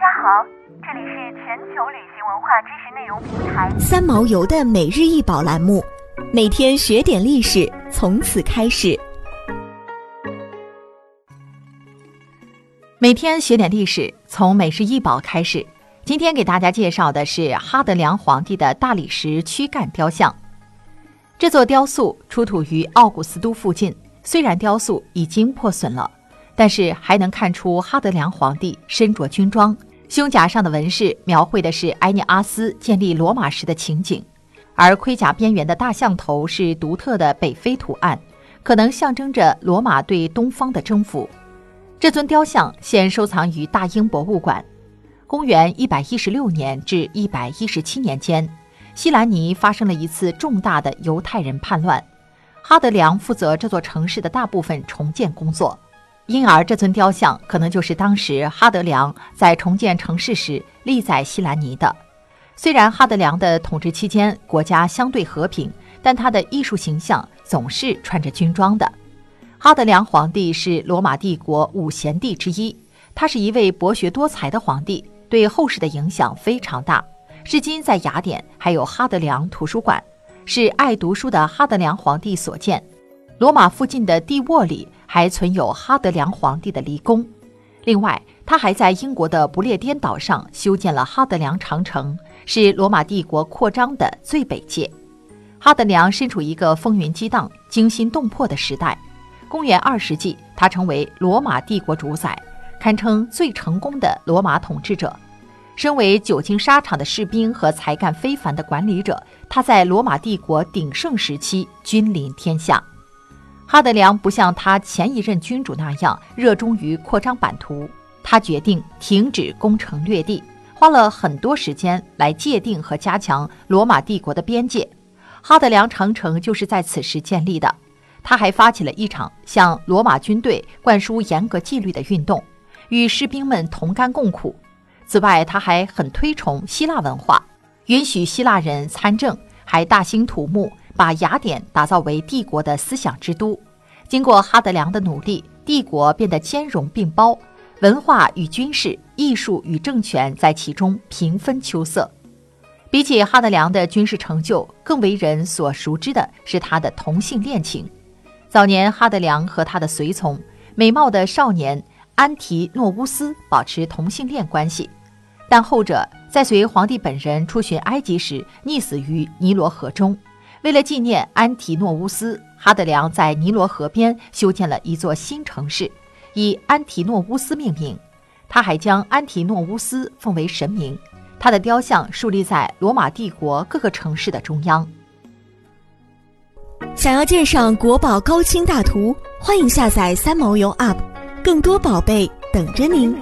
家好，这里是全球旅行文化知识内容平台三毛游的每日一宝栏目，每天学点历史，从此开始。每天学点历史，从每日一宝开始。今天给大家介绍的是哈德良皇帝的大理石躯干雕像。这座雕塑出土于奥古斯都附近，虽然雕塑已经破损了，但是还能看出哈德良皇帝身着军装，胸甲上的纹饰描绘的是埃涅阿斯建立罗马时的情景，而盔甲边缘的大象头是独特的北非图案，可能象征着罗马对东方的征服。这尊雕像现收藏于大英博物馆。公元一百一十六年至一百一十七年间，西兰尼发生了一次重大的犹太人叛乱，哈德良负责这座城市的大部分重建工作，因而这尊雕像可能就是当时哈德良在重建城市时立在西兰尼的。虽然哈德良的统治期间国家相对和平，但他的艺术形象总是穿着军装的。哈德良皇帝是罗马帝国五贤帝之一，他是一位博学多才的皇帝，对后世的影响非常大。至今在雅典还有哈德良图书馆，是爱读书的哈德良皇帝所建。罗马附近的蒂沃里还存有哈德良皇帝的离宫。另外，他还在英国的不列颠岛上修建了哈德良长城，是罗马帝国扩张的最北界。哈德良身处一个风云激荡、惊心动魄的时代。公元二世纪，他成为罗马帝国主宰，堪称最成功的罗马统治者。身为久经沙场的士兵和才干非凡的管理者，他在罗马帝国鼎盛时期君临天下。哈德良不像他前一任君主那样热衷于扩张版图，他决定停止攻城略地，花了很多时间来界定和加强罗马帝国的边界。哈德良长城就是在此时建立的。他还发起了一场向罗马军队灌输严格纪律的运动，与士兵们同甘共苦。此外，他还很推崇希腊文化，允许希腊人参政，还大兴土木，把雅典打造为帝国的思想之都。经过哈德良的努力，帝国变得兼容并包，文化与军事、艺术与政权在其中平分秋色。比起哈德良的军事成就，更为人所熟知的是他的同性恋情。早年，哈德良和他的随从美貌的少年安提诺乌斯保持同性恋关系，但后者在随皇帝本人出巡埃及时溺死于尼罗河中。为了纪念安提诺乌斯，哈德良在尼罗河边修建了一座新城市，以安提诺乌斯命名。他还将安提诺乌斯奉为神明，他的雕像树立在罗马帝国各个城市的中央。想要鉴赏国宝高清大图，欢迎下载三毛游 App，更多宝贝等着您。